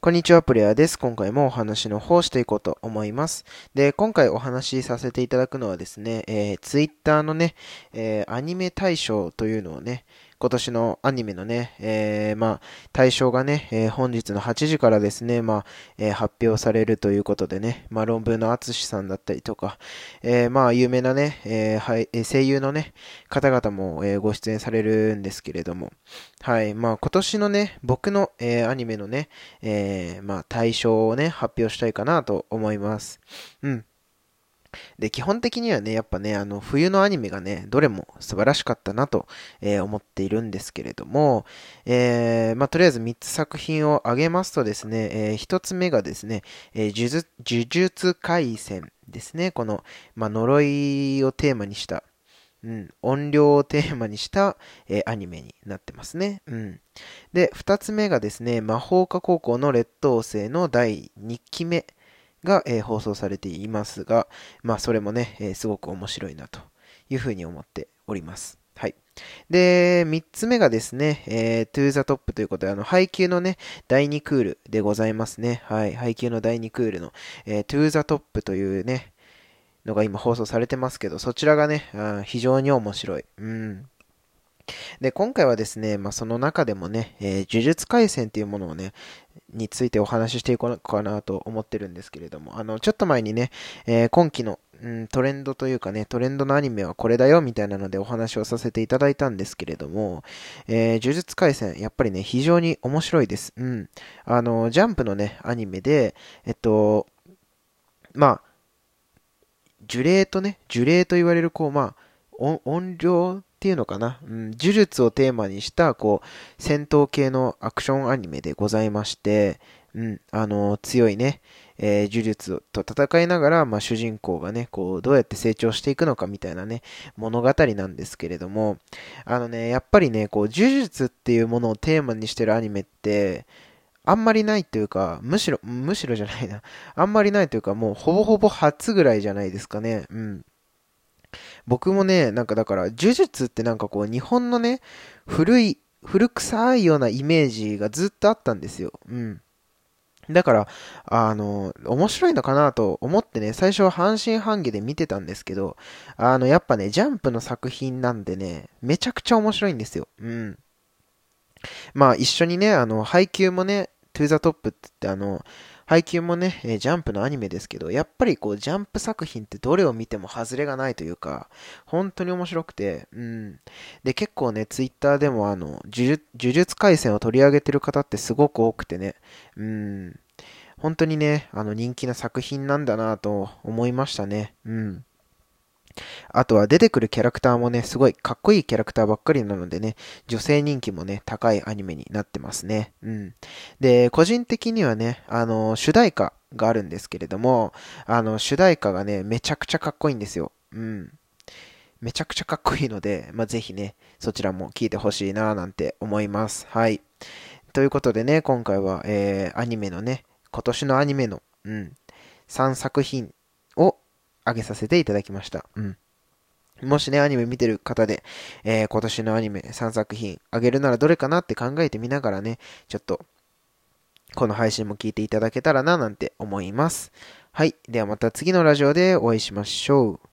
こんにちは、プレイヤーです。今回もお話の方していこうと思います。で、今回お話しさせていただくのはですね、えー、Twitter のね、えー、アニメ大賞というのをね、今年のアニメのね、えー、まあ、対象がね、えー、本日の8時からですね、まあ、えー、発表されるということでね、まあ、論文の淳さんだったりとか、え、まあ、有名なね、え、はい、声優のね、方々も、え、ご出演されるんですけれども、はい、まあ、今年のね、僕の、え、アニメのね、え、まあ、対象をね、発表したいかなと思います。うん。で、基本的にはね、やっぱね、あの、冬のアニメがね、どれも素晴らしかったなと、えー、思っているんですけれども、えー、まあ、とりあえず3つ作品を挙げますとですね、えー、1つ目がですね、え、呪術廻戦ですね。この、まあ、呪いをテーマにした、うん、音量をテーマにした、えー、アニメになってますね。うん。で、2つ目がですね、魔法科高校の劣等生の第2期目が、えー、放送されていますが、まあそれもね、えー、すごく面白いなというふうに思っております。はい。で、3つ目がですね、えー、to the top ということで、あの、配給のね、第2クールでございますね。はい。配給の第2クールの、えー、to the top というね、のが今放送されてますけど、そちらがね、非常に面白い。うん。で、今回はですね、まあ、その中でもね、えー、呪術廻戦っていうものをね、についてお話ししていこうかなと思ってるんですけれども、あの、ちょっと前にね、えー、今期の、うん、トレンドというかね、トレンドのアニメはこれだよみたいなのでお話をさせていただいたんですけれども、えー、呪術廻戦、やっぱりね、非常に面白いです。うん。あの、ジャンプのね、アニメで、えっと、まあ、呪霊とね、呪霊と言われる、こう、まあ、音量っていうのかな、うん、呪術をテーマにした、こう、戦闘系のアクションアニメでございまして、うん、あの、強いね、えー、呪術と戦いながら、まあ、主人公がね、こう、どうやって成長していくのかみたいなね、物語なんですけれども、あのね、やっぱりね、こう、呪術っていうものをテーマにしてるアニメって、あんまりないというか、むしろ、むしろじゃないな。あんまりないというか、もうほぼほぼ初ぐらいじゃないですかね。うん。僕もね、なんかだから、呪術ってなんかこう、日本のね、古い、古臭いようなイメージがずっとあったんですよ。うん。だから、あの、面白いのかなと思ってね、最初は半信半疑で見てたんですけど、あの、やっぱね、ジャンプの作品なんでね、めちゃくちゃ面白いんですよ。うん。まあ、一緒にね、あの、ハイキューもね、トゥーザトップって言ってあの、配給もね、ジャンプのアニメですけど、やっぱりこう、ジャンプ作品ってどれを見ても外れがないというか、本当に面白くて、うん。で、結構ね、ツイッターでもあの、呪術廻戦を取り上げてる方ってすごく多くてね、うん。本当にね、あの、人気な作品なんだなと思いましたね。うん。あとは出てくるキャラクターもね、すごいかっこいいキャラクターばっかりなのでね、女性人気もね、高いアニメになってますね。うん。で、個人的にはね、あの、主題歌があるんですけれども、あの、主題歌がね、めちゃくちゃかっこいいんですよ。うん。めちゃくちゃかっこいいので、まあ、ぜひね、そちらも聴いてほしいなぁなんて思います。はい。ということでね、今回は、えー、アニメのね、今年のアニメの、うん、3作品を上げさせていただきました。うん。もしね、アニメ見てる方で、えー、今年のアニメ3作品あげるならどれかなって考えてみながらね、ちょっと、この配信も聞いていただけたらななんて思います。はい。ではまた次のラジオでお会いしましょう。